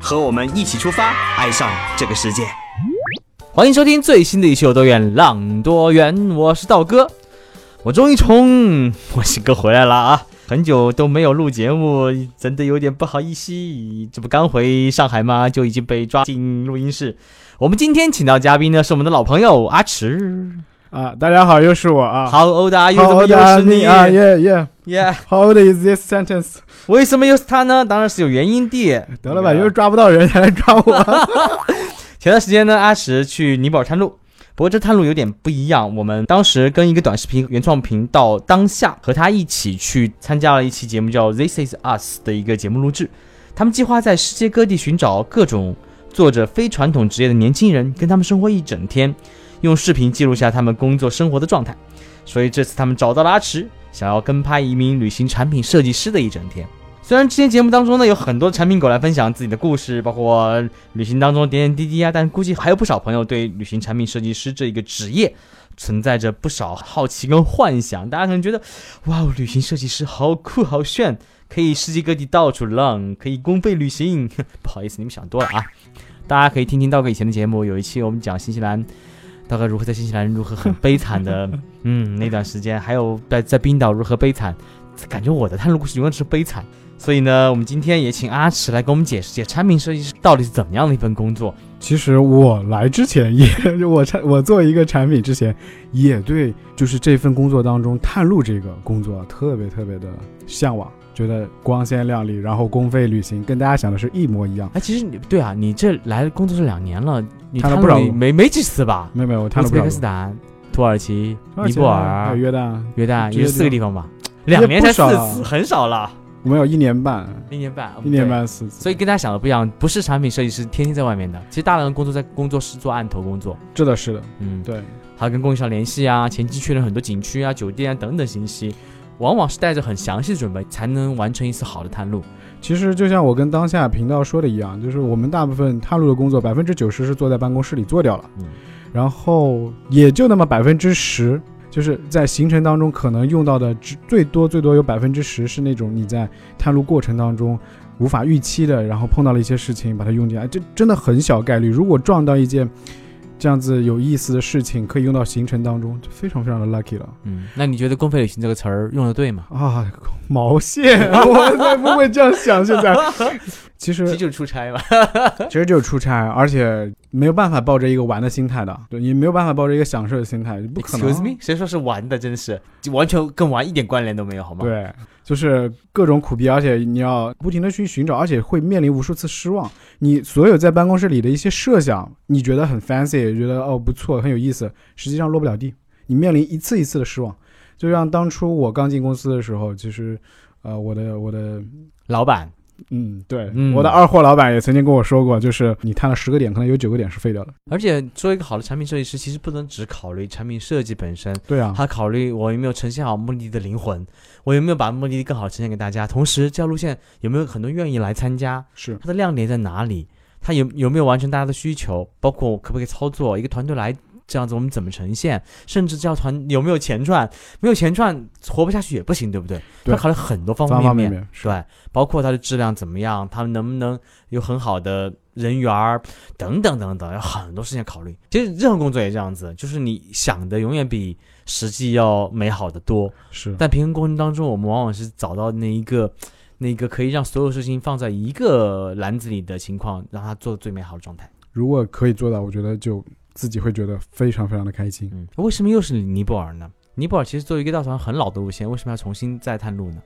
和我们一起出发，爱上这个世界。欢迎收听最新的一期《有多远浪多远》，我是道哥，我终于从墨西哥回来了啊！很久都没有录节目，真的有点不好意思。这不刚回上海吗？就已经被抓进录音室。我们今天请到嘉宾呢，是我们的老朋友阿池。啊，大家好，又是我啊。How old are you？How 怎么又是你 you 啊？Yeah yeah。Yeah，How old is this sentence？为什么又是他呢？当然是有原因的。得了吧，又是抓不到人才来抓我。前段时间呢，阿石去尼泊尔探路，不过这探路有点不一样。我们当时跟一个短视频原创频道当下和他一起去参加了一期节目，叫《This Is Us》的一个节目录制。他们计划在世界各地寻找各种做着非传统职业的年轻人，跟他们生活一整天，用视频记录下他们工作生活的状态。所以这次他们找到了阿池，想要跟拍一名旅行产品设计师的一整天。虽然之前节目当中呢有很多产品狗来分享自己的故事，包括旅行当中点点滴滴啊，但估计还有不少朋友对旅行产品设计师这一个职业存在着不少好奇跟幻想。大家可能觉得，哇，哦，旅行设计师好酷好炫，可以世界各地到处浪，可以公费旅行。不好意思，你们想多了啊！大家可以听听道哥以前的节目，有一期我们讲新西兰。道哥如何在新西兰如何很悲惨的，嗯，那段时间，还有在在冰岛如何悲惨，感觉我的探路故事永远是悲惨。所以呢，我们今天也请阿池来给我们解释解产品设计师到底是怎么样的一份工作。其实我来之前也，我产我做一个产品之前，也对就是这份工作当中探路这个工作特别特别的向往，觉得光鲜亮丽，然后公费旅行，跟大家想的是一模一样。哎，其实你对啊，你这来工作是两年了，你探探了不少没没几次吧？没有没有，我探乌兹别了。不少路克斯坦、土耳其、尼泊还有尔、约旦，约旦，也就四个地地方吧，两年才四次，很少了，我们有一年半，一年半，一年。半四次，所以跟大家想的不一样，不是产品设计师天天在外面的，其实大量的工作在工作室做案头工作，是的，是的，嗯，对。还要跟供应商联系啊，前期确认很多景区啊、酒店啊等等信息，往往是带着很详细的准备才能完成一次好的探路。其实就像我跟当下频道说的一样，就是我们大部分探路的工作，百分之九十是坐在办公室里做掉了，嗯，然后也就那么百分之十，就是在行程当中可能用到的只最多最多有百分之十是那种你在探路过程当中无法预期的，然后碰到了一些事情把它用进来，这真的很小概率。如果撞到一件这样子有意思的事情，可以用到行程当中，就非常非常的 lucky 了嗯，那你觉得“公费旅行”这个词儿用的对吗？啊！毛线，我才不会这样想。现在 其实其实就是出差嘛。其实就是出差，而且没有办法抱着一个玩的心态的，对你没有办法抱着一个享受的心态，不可能。Excuse me，谁说是玩的？真的是，就完全跟玩一点关联都没有，好吗？，对，就是各种苦逼，而且你要不停的去寻找，而且会面临无数次失望。你所有在办公室里的一些设想，你觉得很 fancy，觉得哦不错，很有意思，实际上落不了地，你面临一次一次的失望。就像当初我刚进公司的时候，其实，呃，我的我的老板，嗯，对，嗯我的二货老板也曾经跟我说过，就是你探了十个点，可能有九个点是废掉的。而且做一个好的产品设计师，其实不能只考虑产品设计本身，对啊，还考虑我有没有呈现好目的地的灵魂，我有没有把目的地更好地呈现给大家，同时这条路线有没有很多愿意来参加，是它的亮点在哪里？它有有没有完成大家的需求？包括我可不可以操作一个团队来这样子，我们怎么呈现？甚至这条团有没有钱赚？没有钱赚，活不下去也不行，对不对？对要考虑很多方方方面面对，包括它的质量怎么样，他们能不能有很好的人缘儿，等等等等，有很多事情考虑。其实任何工作也这样子，就是你想的永远比实际要美好的多。是，但平衡过程当中，我们往往是找到那一个。那个可以让所有事情放在一个篮子里的情况，让它做最美好的状态。如果可以做到，我觉得就自己会觉得非常非常的开心。嗯，为什么又是尼泊尔呢？尼泊尔其实作为一个稻草人很老的路线，为什么要重新再探路呢？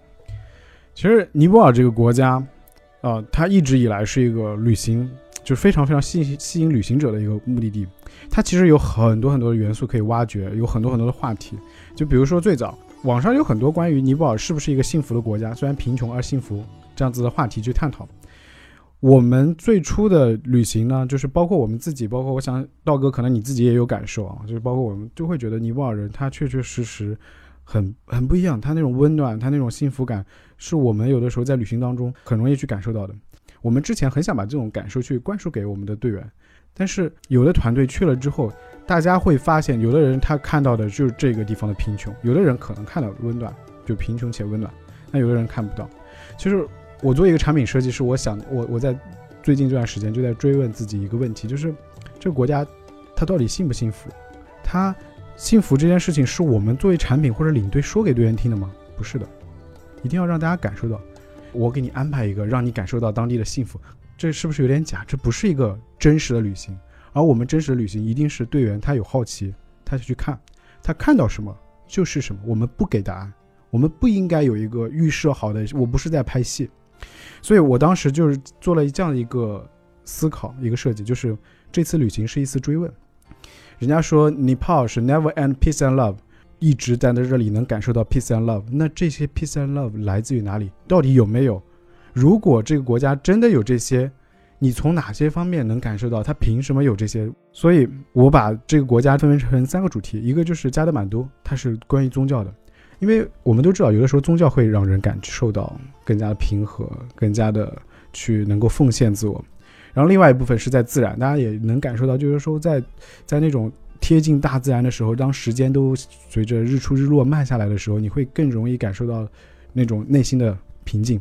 其实尼泊尔这个国家，呃，它一直以来是一个旅行，就是非常非常吸引吸引旅行者的一个目的地。它其实有很多很多的元素可以挖掘，有很多很多的话题。就比如说最早网上有很多关于尼泊尔是不是一个幸福的国家，虽然贫穷而幸福这样子的话题去探讨。我们最初的旅行呢，就是包括我们自己，包括我想道哥，可能你自己也有感受啊，就是包括我们就会觉得尼泊尔人他确确实实很很不一样，他那种温暖，他那种幸福感，是我们有的时候在旅行当中很容易去感受到的。我们之前很想把这种感受去灌输给我们的队员，但是有的团队去了之后，大家会发现，有的人他看到的就是这个地方的贫穷，有的人可能看到温暖，就贫穷且温暖，那有的人看不到。其实。我作为一个产品设计师，我想我我在最近这段时间就在追问自己一个问题，就是这个国家它到底幸不幸福？它幸福这件事情是我们作为产品或者领队说给队员听的吗？不是的，一定要让大家感受到。我给你安排一个让你感受到当地的幸福，这是不是有点假？这不是一个真实的旅行。而我们真实的旅行一定是队员他有好奇，他就去看，他看到什么就是什么。我们不给答案，我们不应该有一个预设好的。我不是在拍戏。所以我当时就是做了这样的一个思考，一个设计，就是这次旅行是一次追问。人家说 Nepal 是 Never End Peace and Love，一直在在这里能感受到 Peace and Love。那这些 Peace and Love 来自于哪里？到底有没有？如果这个国家真的有这些，你从哪些方面能感受到？它凭什么有这些？所以我把这个国家分为成三个主题，一个就是加德满都，它是关于宗教的。因为我们都知道，有的时候宗教会让人感受到更加的平和，更加的去能够奉献自我。然后另外一部分是在自然，大家也能感受到，就是说在在那种贴近大自然的时候，当时间都随着日出日落慢下来的时候，你会更容易感受到那种内心的平静。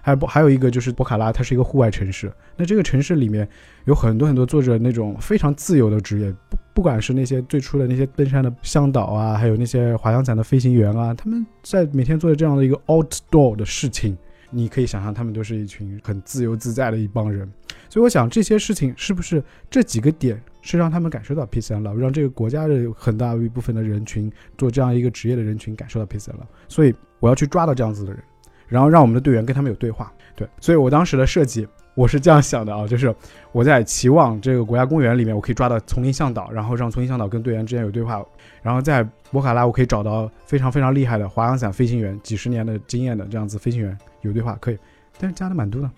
还有还有一个就是博卡拉，它是一个户外城市。那这个城市里面有很多很多做着那种非常自由的职业，不管是那些最初的那些登山的向导啊，还有那些滑翔伞的飞行员啊，他们在每天做着这样的一个 outdoor 的事情，你可以想象他们都是一群很自由自在的一帮人。所以我想这些事情是不是这几个点是让他们感受到 peace and love，让这个国家的很大一部分的人群做这样一个职业的人群感受到 peace and love。所以我要去抓到这样子的人。然后让我们的队员跟他们有对话，对，所以我当时的设计我是这样想的啊，就是我在期望这个国家公园里面，我可以抓到丛林向导，然后让丛林向导跟队员之间有对话，然后在博卡拉我可以找到非常非常厉害的滑翔伞飞行员，几十年的经验的这样子飞行员有对话可以，但是加德满都呢，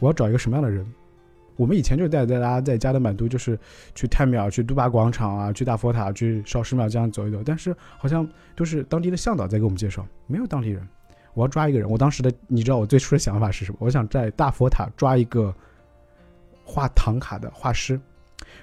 我要找一个什么样的人？我们以前就带带大家在加德满都，就是去太庙、去杜巴广场啊，去大佛塔、去烧石庙这样走一走，但是好像都是当地的向导在给我们介绍，没有当地人。我要抓一个人，我当时的你知道我最初的想法是什么？我想在大佛塔抓一个画唐卡的画师，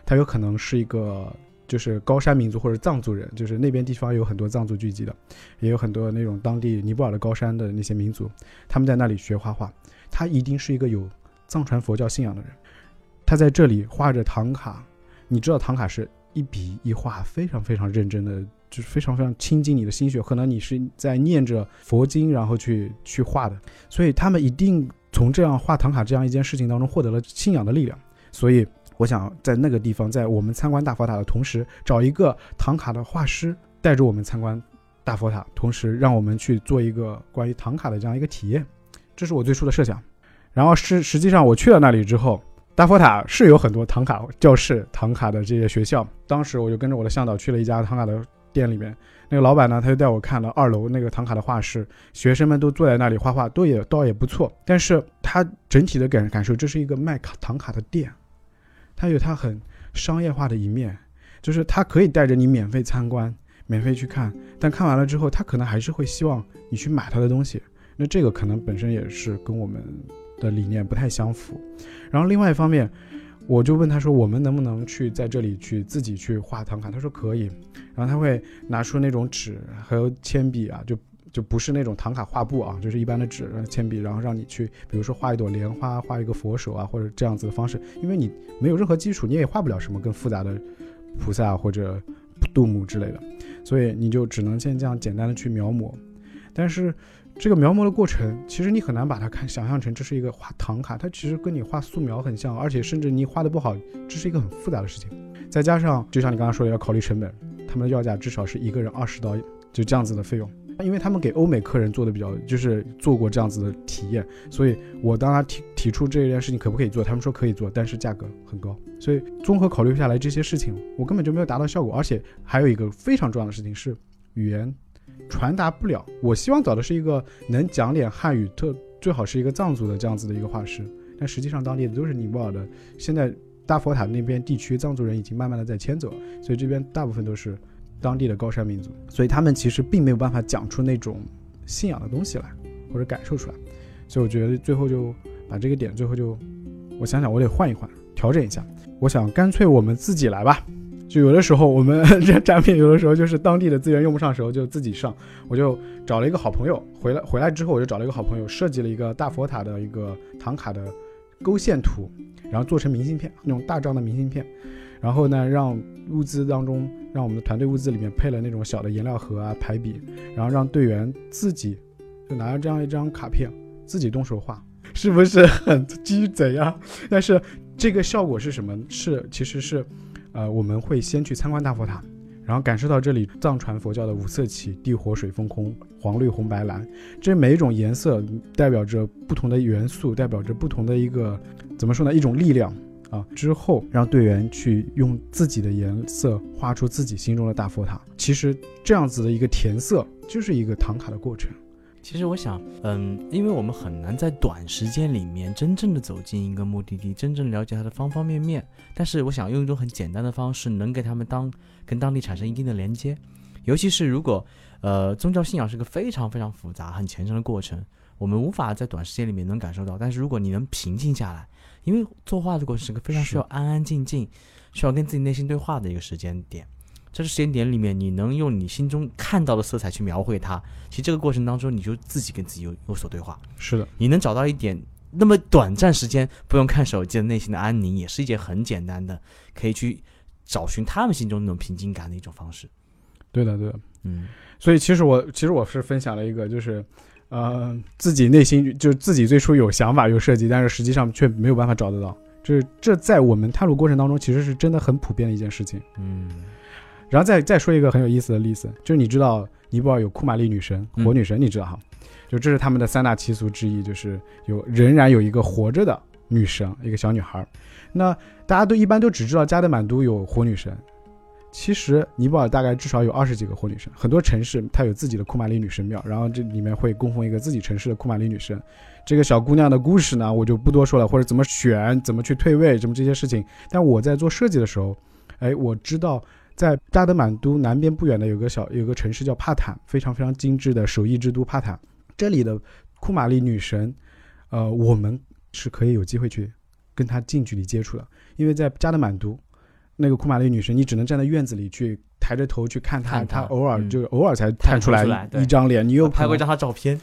他有可能是一个就是高山民族或者藏族人，就是那边地方有很多藏族聚集的，也有很多那种当地尼泊尔的高山的那些民族，他们在那里学画画。他一定是一个有藏传佛教信仰的人，他在这里画着唐卡，你知道唐卡是一笔一画非常非常认真的。就是非常非常亲近你的心血，可能你是在念着佛经，然后去去画的，所以他们一定从这样画唐卡这样一件事情当中获得了信仰的力量。所以我想在那个地方，在我们参观大佛塔的同时，找一个唐卡的画师带着我们参观大佛塔，同时让我们去做一个关于唐卡的这样一个体验。这是我最初的设想。然后是实际上我去了那里之后，大佛塔是有很多唐卡教室、唐卡的这些学校。当时我就跟着我的向导去了一家唐卡的。店里面那个老板呢，他就带我看了二楼那个唐卡的画室，学生们都坐在那里画画，都也倒也不错。但是他整体的感感受，这是一个卖卡唐卡的店，它有它很商业化的一面，就是他可以带着你免费参观，免费去看，但看完了之后，他可能还是会希望你去买他的东西。那这个可能本身也是跟我们的理念不太相符。然后另外一方面。我就问他说：“我们能不能去在这里去自己去画唐卡？”他说可以。然后他会拿出那种纸和铅笔啊，就就不是那种唐卡画布啊，就是一般的纸、铅笔，然后让你去，比如说画一朵莲花，画一个佛手啊，或者这样子的方式。因为你没有任何基础，你也画不了什么更复杂的菩萨或者杜母之类的，所以你就只能先这样简单的去描摹。但是。这个描摹的过程，其实你很难把它看想象成这是一个画唐卡，它其实跟你画素描很像，而且甚至你画的不好，这是一个很复杂的事情。再加上，就像你刚刚说的，要考虑成本，他们的要价至少是一个人二十刀，就这样子的费用。因为他们给欧美客人做的比较，就是做过这样子的体验，所以我当他提提出这件事情可不可以做，他们说可以做，但是价格很高。所以综合考虑下来，这些事情我根本就没有达到效果，而且还有一个非常重要的事情是语言。传达不了。我希望找的是一个能讲点汉语，特最好是一个藏族的这样子的一个画师。但实际上当地的都是尼泊尔的。现在大佛塔那边地区藏族人已经慢慢的在迁走，所以这边大部分都是当地的高山民族，所以他们其实并没有办法讲出那种信仰的东西来，或者感受出来。所以我觉得最后就把这个点最后就，我想想我得换一换，调整一下。我想干脆我们自己来吧。就有的时候我们 这展品有的时候就是当地的资源用不上时候就自己上，我就找了一个好朋友回来回来之后我就找了一个好朋友设计了一个大佛塔的一个唐卡的勾线图，然后做成明信片那种大张的明信片，然后呢让物资当中让我们的团队物资里面配了那种小的颜料盒啊排笔，然后让队员自己就拿着这样一张卡片自己动手画，是不是很鸡贼啊？但是这个效果是什么？是其实是。呃，我们会先去参观大佛塔，然后感受到这里藏传佛教的五色旗：地、火、水、风、空，黄、绿、红、白、蓝。这每一种颜色代表着不同的元素，代表着不同的一个怎么说呢？一种力量啊。之后让队员去用自己的颜色画出自己心中的大佛塔。其实这样子的一个填色就是一个唐卡的过程。其实我想，嗯，因为我们很难在短时间里面真正的走进一个目的地，真正了解它的方方面面。但是我想用一种很简单的方式，能给他们当跟当地产生一定的连接。尤其是如果，呃，宗教信仰是个非常非常复杂、很虔诚的过程，我们无法在短时间里面能感受到。但是如果你能平静下来，因为作画的过程是个非常需要安安静静，需要跟自己内心对话的一个时间点。在这时间点里面，你能用你心中看到的色彩去描绘它。其实这个过程当中，你就自己跟自己有有所对话。是的，你能找到一点那么短暂时间不用看手机的内心的安宁，也是一件很简单的，可以去找寻他们心中那种平静感的一种方式。对的，对的，嗯。所以其实我其实我是分享了一个，就是呃自己内心就是自己最初有想法有设计，但是实际上却没有办法找得到。就是这在我们探路过程当中，其实是真的很普遍的一件事情。嗯。然后再再说一个很有意思的例子，就是你知道尼泊尔有库玛丽女神、火女神，你知道哈？就这是他们的三大习俗之一，就是有仍然有一个活着的女神，一个小女孩。那大家都一般都只知道加德满都有火女神，其实尼泊尔大概至少有二十几个火女神，很多城市它有自己的库玛丽女神庙，然后这里面会供奉一个自己城市的库玛丽女神。这个小姑娘的故事呢，我就不多说了，或者怎么选、怎么去退位、怎么这些事情。但我在做设计的时候，哎，我知道。在加德满都南边不远的有个小有个城市叫帕坦，非常非常精致的手艺之都帕坦。这里的库玛丽女神，呃，我们是可以有机会去跟她近距离接触的，因为在加德满都，那个库玛丽女神，你只能站在院子里去抬着头去看她，她偶尔就偶尔才探出来一张脸，你又拍过一张她照片。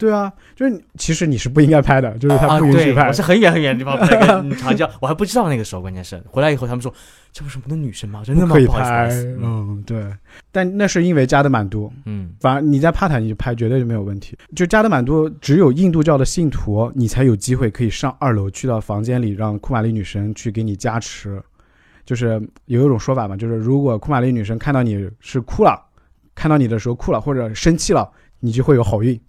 对啊，就是其实你是不应该拍的，就是他不允许拍。我是很远很远的地方拍个长焦，我还不知道那个时候，关键是回来以后他们说这不是我们的女神吗？真的吗？可以拍，嗯，对。但那是因为加德满都，嗯，反而你在帕坦你就拍绝对就没有问题。就加德满都只有印度教的信徒，你才有机会可以上二楼去到房间里，让库玛丽女神去给你加持。就是有一种说法嘛，就是如果库玛丽女神看到你是哭了，看到你的时候哭了或者生气了，你就会有好运。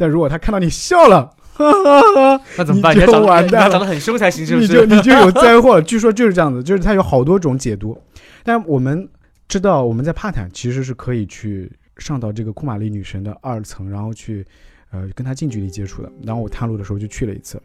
但如果他看到你笑了，哈哈哈那怎么办？你就完蛋了。长得很凶才行，是不是？你就你就有灾祸。据说就是这样子，就是它有好多种解读。但我们知道，我们在帕坦其实是可以去上到这个库玛丽女神的二层，然后去呃跟她近距离接触的。然后我探路的时候就去了一次，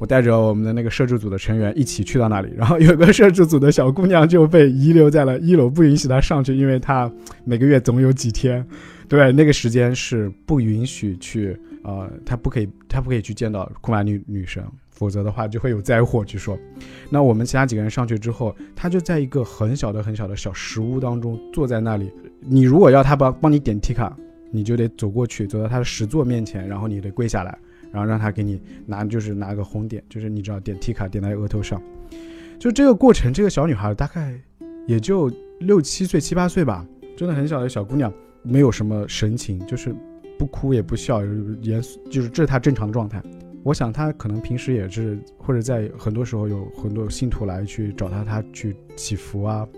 我带着我们的那个摄制组的成员一起去到那里，然后有个摄制组的小姑娘就被遗留在了一楼，不允许她上去，因为她每个月总有几天。对，那个时间是不允许去，呃，他不可以，他不可以去见到库玛女女神，否则的话就会有灾祸。据说，那我们其他几个人上去之后，他就在一个很小的、很小的小石屋当中坐在那里。你如果要他帮帮你点 T 卡，你就得走过去，走到他的石座面前，然后你得跪下来，然后让他给你拿，就是拿个红点，就是你知道点 T 卡点在额头上。就这个过程，这个小女孩大概也就六七岁、七八岁吧，真的很小的小姑娘。没有什么神情，就是不哭也不笑，严肃，就是这是他正常的状态。我想他可能平时也是，或者在很多时候有很多信徒来去找他，他去祈福啊。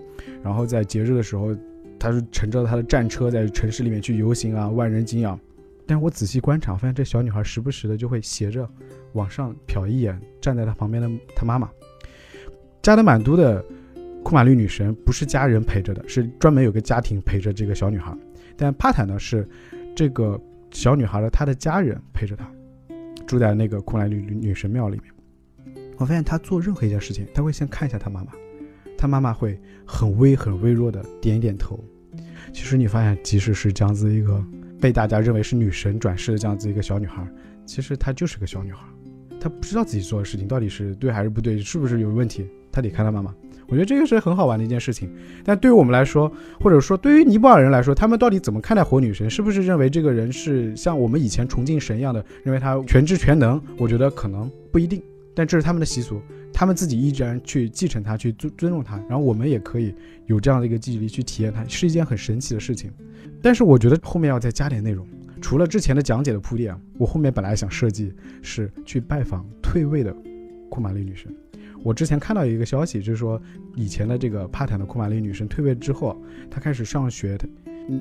然后在节日的时候，他是乘着他的战车在城市里面去游行啊，万人敬仰。但我仔细观察，发现这小女孩时不时的就会斜着往上瞟一眼，站在他旁边的他妈妈。加德满都的库玛丽女神不是家人陪着的，是专门有个家庭陪着这个小女孩。但帕坦呢是这个小女孩的她的家人陪着她，住在那个库兰女女神庙里面。我发现她做任何一件事情，她会先看一下她妈妈，他妈妈会很微很微弱的点一点头。其实你发现，即使是这样子一个被大家认为是女神转世的这样子一个小女孩，其实她就是个小女孩，她不知道自己做的事情到底是对还是不对，是不是有问题，她得看她妈妈。我觉得这个是很好玩的一件事情。但对于我们来说，或者说对于尼泊尔人来说，他们到底怎么看待火女神？是不是认为这个人是像我们以前崇敬神一样的，认为他全知全能？我觉得可能不一定。但这是他们的习俗，他们自己依然去继承它，去尊尊重它。然后我们也可以有这样的一个记忆力去体验它，是一件很神奇的事情。但是我觉得后面要再加点内容，除了之前的讲解的铺垫，我后面本来想设计是去拜访退位的库玛丽女神。我之前看到一个消息，就是说以前的这个帕坦的库玛丽女神退位之后，她开始上学，她，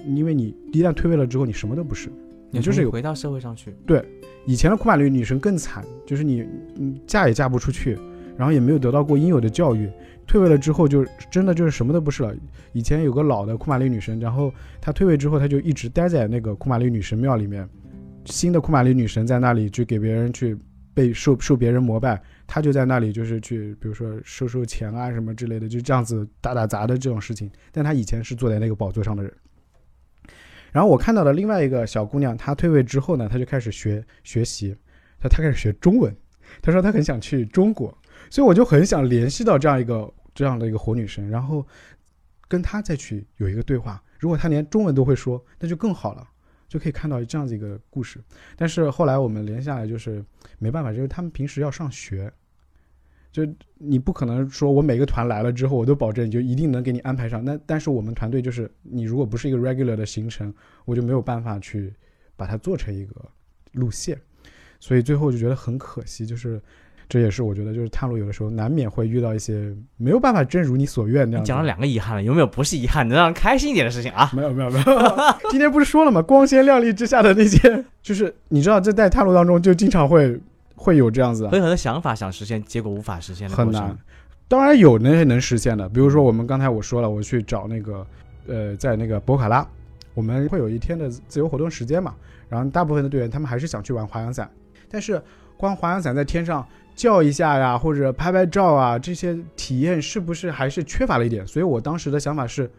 因为你一旦退位了之后，你什么都不是，你就是回到社会上去。对，以前的库玛丽女神更惨，就是你，你嫁也嫁不出去，然后也没有得到过应有的教育，退位了之后就真的就是什么都不是了。以前有个老的库玛丽女神，然后她退位之后，她就一直待在那个库玛丽女神庙里面，新的库玛丽女神在那里去给别人去被受受别人膜拜。他就在那里，就是去，比如说收收钱啊什么之类的，就这样子打打杂的这种事情。但他以前是坐在那个宝座上的人。然后我看到了另外一个小姑娘，她退位之后呢，她就开始学学习，她她开始学中文。她说她很想去中国，所以我就很想联系到这样一个这样的一个活女神，然后跟她再去有一个对话。如果她连中文都会说，那就更好了。就可以看到这样子一个故事，但是后来我们连下来就是没办法，就是他们平时要上学，就你不可能说我每个团来了之后我都保证就一定能给你安排上。那但是我们团队就是你如果不是一个 regular 的行程，我就没有办法去把它做成一个路线，所以最后就觉得很可惜，就是。这也是我觉得，就是探路有的时候难免会遇到一些没有办法真如你所愿那样。讲了两个遗憾了，有没有不是遗憾，能让人开心一点的事情啊？没有没有没有，今天不是说了吗？光鲜亮丽之下的那些，就是你知道，这在探路当中就经常会会有这样子，会有很多想法想实现，结果无法实现的很难。当然有那些能实现的，比如说我们刚才我说了，我去找那个呃，在那个博卡拉，我们会有一天的自由活动时间嘛，然后大部分的队员他们还是想去玩滑翔伞，但是光滑翔伞在天上。叫一下呀，或者拍拍照啊，这些体验是不是还是缺乏了一点？所以我当时的想法是，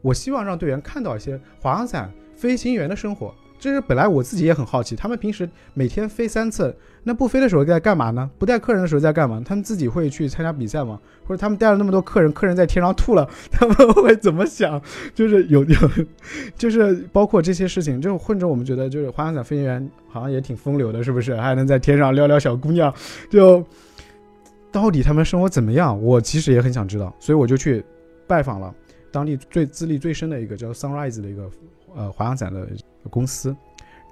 我希望让队员看到一些滑翔伞飞行员的生活。这是本来我自己也很好奇，他们平时每天飞三次，那不飞的时候在干嘛呢？不带客人的时候在干嘛？他们自己会去参加比赛吗？或者他们带了那么多客人，客人在天上吐了，他们会怎么想？就是有有，就是包括这些事情，就混着我们觉得，就是滑翔伞飞行员好像也挺风流的，是不是？还能在天上撩撩小姑娘，就到底他们生活怎么样？我其实也很想知道，所以我就去拜访了当地最资历最深的一个叫 Sunrise 的一个呃滑翔伞的。公司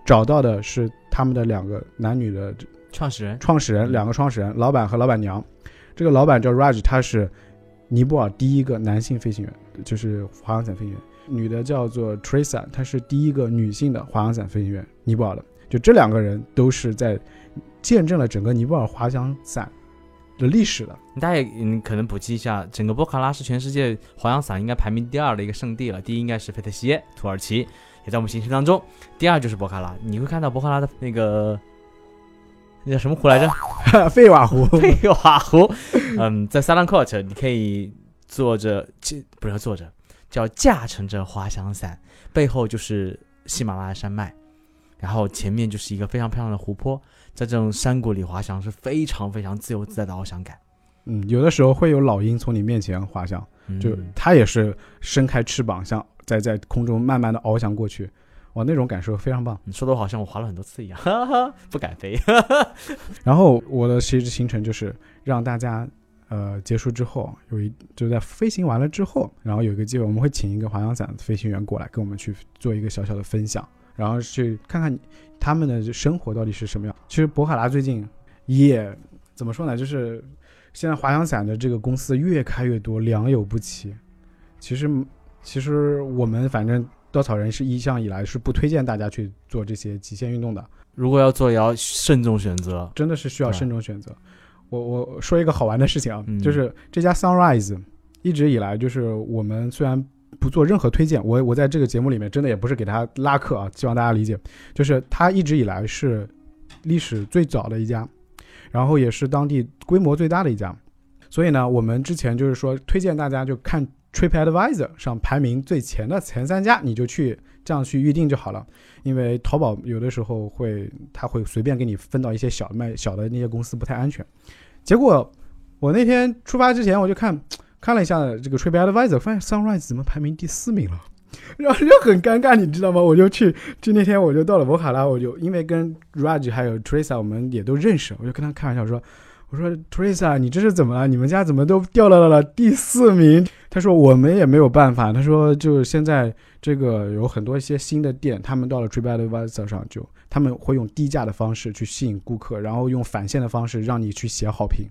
找到的是他们的两个男女的创始人，创始人两个创始人，老板和老板娘。这个老板叫 Raj，他是尼泊尔第一个男性飞行员，就是滑翔伞飞行员。女的叫做 Teresa，她是第一个女性的滑翔伞飞行员，尼泊尔的。就这两个人都是在见证了整个尼泊尔滑翔伞的历史了。大家也嗯可能补记一下，整个波卡拉是全世界滑翔伞应该排名第二的一个圣地了，第一应该是费特西耶，土耳其。也在我们行程当中，第二就是博卡拉，你会看到博卡拉的那个那叫什么湖来着？费瓦湖。费瓦湖。嗯，在萨兰克特，你可以坐着，不是坐着，叫驾乘着滑翔伞，背后就是喜马拉雅山脉，然后前面就是一个非常漂亮的湖泊，在这种山谷里滑翔是非常非常自由自在的翱翔感。嗯，有的时候会有老鹰从你面前滑翔，就它也是伸开翅膀像。在在空中慢慢的翱翔过去，哇，那种感受非常棒。你说的我好像我滑了很多次一样，哈哈，不敢飞。然后我的实际行程就是让大家，呃，结束之后有一就在飞行完了之后，然后有一个机会，我们会请一个滑翔伞飞行员过来跟我们去做一个小小的分享，然后去看看他们的生活到底是什么样。其实博卡拉最近也怎么说呢？就是现在滑翔伞的这个公司越开越多，良莠不齐。其实。其实我们反正稻草人是一向以来是不推荐大家去做这些极限运动的。如果要做，也要慎重选择，真的是需要慎重选择。我我说一个好玩的事情啊，就是这家 Sunrise 一直以来就是我们虽然不做任何推荐，我我在这个节目里面真的也不是给他拉客啊，希望大家理解，就是他一直以来是历史最早的一家。然后也是当地规模最大的一家。所以呢，我们之前就是说推荐大家就看 TripAdvisor 上排名最前的前三家，你就去这样去预定就好了。因为淘宝有的时候会，他会随便给你分到一些小卖小的那些公司不太安全。结果我那天出发之前我就看看了一下这个 TripAdvisor，发现 Sunrise 怎么排名第四名了，然后就很尴尬，你知道吗？我就去就那天我就到了博卡拉，我就因为跟 Raj 还有 Teresa 我们也都认识，我就跟他开玩笑说。我说 Teresa，你这是怎么了？你们家怎么都掉到了第四名？他说我们也没有办法。他说就现在这个有很多一些新的店，他们到了 TripAdvisor 上就他们会用低价的方式去吸引顾客，然后用返现的方式让你去写好评，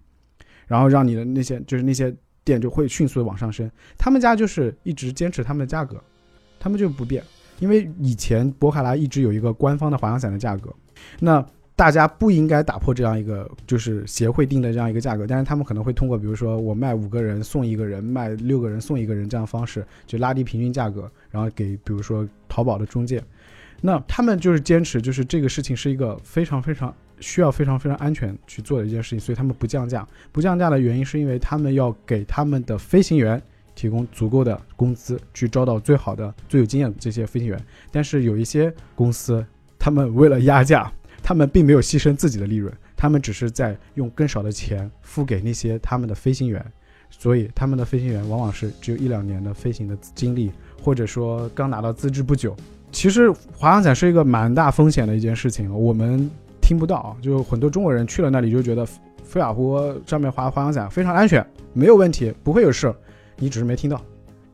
然后让你的那些就是那些店就会迅速的往上升。他们家就是一直坚持他们的价格，他们就不变，因为以前博卡拉一直有一个官方的滑翔伞的价格，那。大家不应该打破这样一个就是协会定的这样一个价格，但是他们可能会通过比如说我卖五个人送一个人，卖六个人送一个人这样方式，就拉低平均价格，然后给比如说淘宝的中介，那他们就是坚持就是这个事情是一个非常非常需要非常非常安全去做的一件事情，所以他们不降价。不降价的原因是因为他们要给他们的飞行员提供足够的工资，去招到最好的、最有经验的这些飞行员。但是有一些公司，他们为了压价。他们并没有牺牲自己的利润，他们只是在用更少的钱付给那些他们的飞行员，所以他们的飞行员往往是只有一两年的飞行的经历，或者说刚拿到资质不久。其实滑翔伞是一个蛮大风险的一件事情，我们听不到啊，就很多中国人去了那里就觉得飞尔湖上面滑滑翔伞非常安全，没有问题，不会有事，你只是没听到，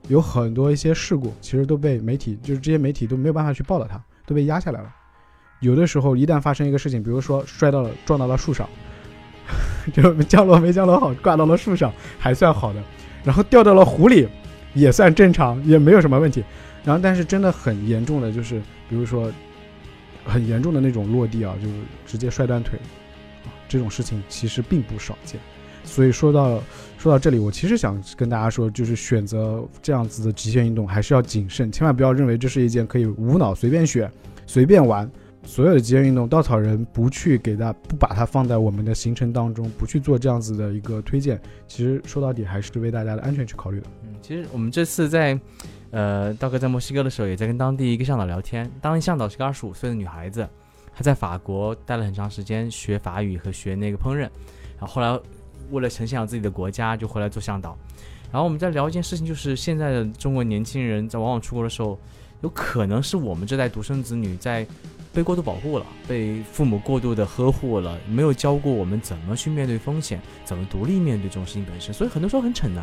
有很多一些事故其实都被媒体，就是这些媒体都没有办法去报道它，都被压下来了。有的时候，一旦发生一个事情，比如说摔到了、撞到了树上，就降落没降落好，挂到了树上还算好的，然后掉到了湖里也算正常，也没有什么问题。然后，但是真的很严重的，就是比如说很严重的那种落地啊，就是直接摔断腿啊，这种事情其实并不少见。所以说到说到这里，我其实想跟大家说，就是选择这样子的极限运动还是要谨慎，千万不要认为这是一件可以无脑随便选、随便玩。所有的极限运动，稻草人不去给他不把它放在我们的行程当中，不去做这样子的一个推荐，其实说到底还是为大家的安全去考虑的。嗯，其实我们这次在，呃，道哥在墨西哥的时候，也在跟当地一个向导聊天。当地向导是个二十五岁的女孩子，她在法国待了很长时间，学法语和学那个烹饪，然后后来为了呈现好自己的国家，就回来做向导。然后我们在聊一件事情，就是现在的中国年轻人在往往出国的时候，有可能是我们这代独生子女在。被过度保护了，被父母过度的呵护了，没有教过我们怎么去面对风险，怎么独立面对这种事情本身，所以很多时候很逞能，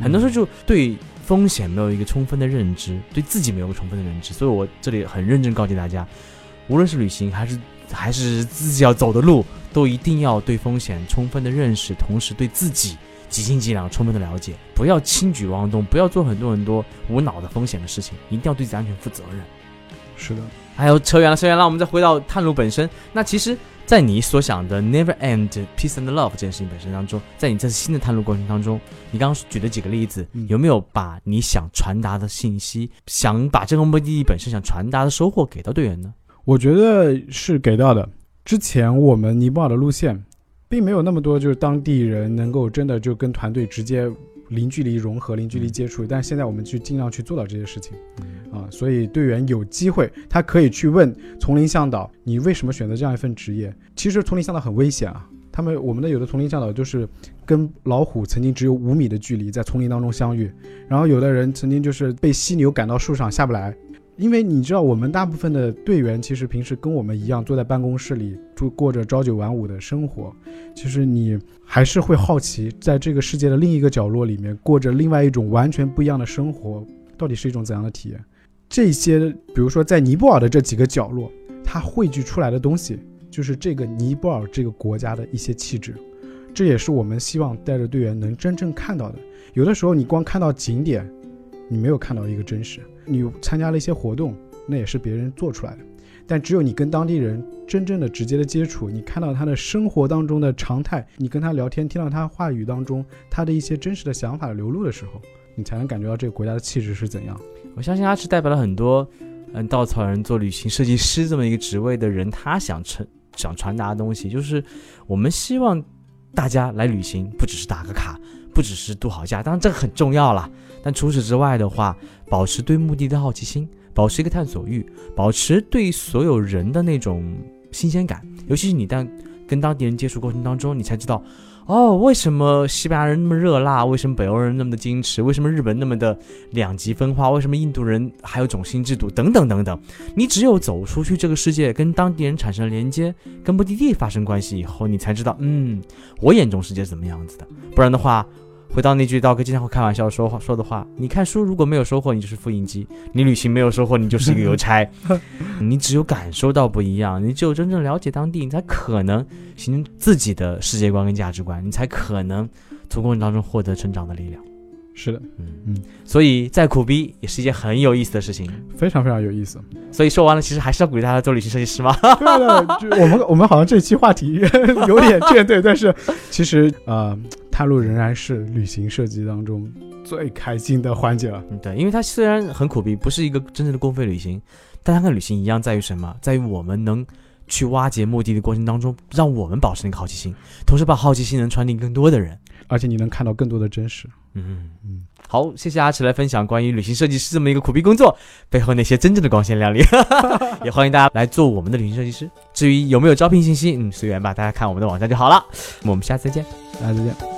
很多时候就对风险没有一个充分的认知，对自己没有个充分的认知。所以我这里很认真告诫大家，无论是旅行还是还是自己要走的路，都一定要对风险充分的认识，同时对自己几斤几两充分的了解，不要轻举妄动，不要做很多很多无脑的风险的事情，一定要对自己安全负责任。是的。还有扯远了，扯远了，我们再回到探路本身。那其实，在你所想的 never end peace and love 这件事情本身当中，在你这次新的探路过程当中，你刚刚举的几个例子，有没有把你想传达的信息，想把这个目的地本身想传达的收获给到队员呢？我觉得是给到的。之前我们尼泊尔的路线，并没有那么多就是当地人能够真的就跟团队直接。零距离融合，零距离接触，但现在我们去尽量去做到这些事情，啊，所以队员有机会，他可以去问丛林向导，你为什么选择这样一份职业？其实丛林向导很危险啊，他们我们的有的丛林向导就是跟老虎曾经只有五米的距离在丛林当中相遇，然后有的人曾经就是被犀牛赶到树上下不来。因为你知道，我们大部分的队员其实平时跟我们一样，坐在办公室里，住过着朝九晚五的生活。其实你还是会好奇，在这个世界的另一个角落里面，过着另外一种完全不一样的生活，到底是一种怎样的体验？这些，比如说在尼泊尔的这几个角落，它汇聚出来的东西，就是这个尼泊尔这个国家的一些气质。这也是我们希望带着队员能真正看到的。有的时候，你光看到景点。你没有看到一个真实，你参加了一些活动，那也是别人做出来的。但只有你跟当地人真正的直接的接触，你看到他的生活当中的常态，你跟他聊天，听到他话语当中他的一些真实的想法流露的时候，你才能感觉到这个国家的气质是怎样。我相信阿驰代表了很多，嗯，稻草人做旅行设计师这么一个职位的人，他想成想传达的东西，就是我们希望大家来旅行，不只是打个卡，不只是度好假，当然这个很重要啦。但除此之外的话，保持对目的的好奇心，保持一个探索欲，保持对所有人的那种新鲜感，尤其是你当跟当地人接触过程当中，你才知道。哦，为什么西班牙人那么热辣？为什么北欧人那么的矜持？为什么日本那么的两极分化？为什么印度人还有种姓制度？等等等等。你只有走出去这个世界，跟当地人产生连接，跟目的地发生关系以后，你才知道，嗯，我眼中世界怎么样子的。不然的话。回到那句道哥经常会开玩笑说话说的话，你看书如果没有收获，你就是复印机；你旅行没有收获，你就是一个邮差。你只有感受到不一样，你只有真正了解当地，你才可能形成自己的世界观跟价值观，你才可能从过程当中获得成长的力量。是的，嗯嗯，所以再苦逼也是一件很有意思的事情，非常非常有意思。所以说完了，其实还是要鼓励大家做旅行设计师吗？对的，我们我们好像这期话题 有点倦对，但是其实呃。探路仍然是旅行设计当中最开心的环节了。嗯，对，因为它虽然很苦逼，不是一个真正的公费旅行，但它跟旅行一样，在于什么？在于我们能去挖掘目的的过程当中，让我们保持那个好奇心，同时把好奇心能传递更多的人，而且你能看到更多的真实。嗯嗯，好，谢谢阿驰来分享关于旅行设计师这么一个苦逼工作背后那些真正的光鲜亮丽，也欢迎大家来做我们的旅行设计师。至于有没有招聘信息，嗯，随缘吧，大家看我们的网站就好了。我们下次再见，大家再见。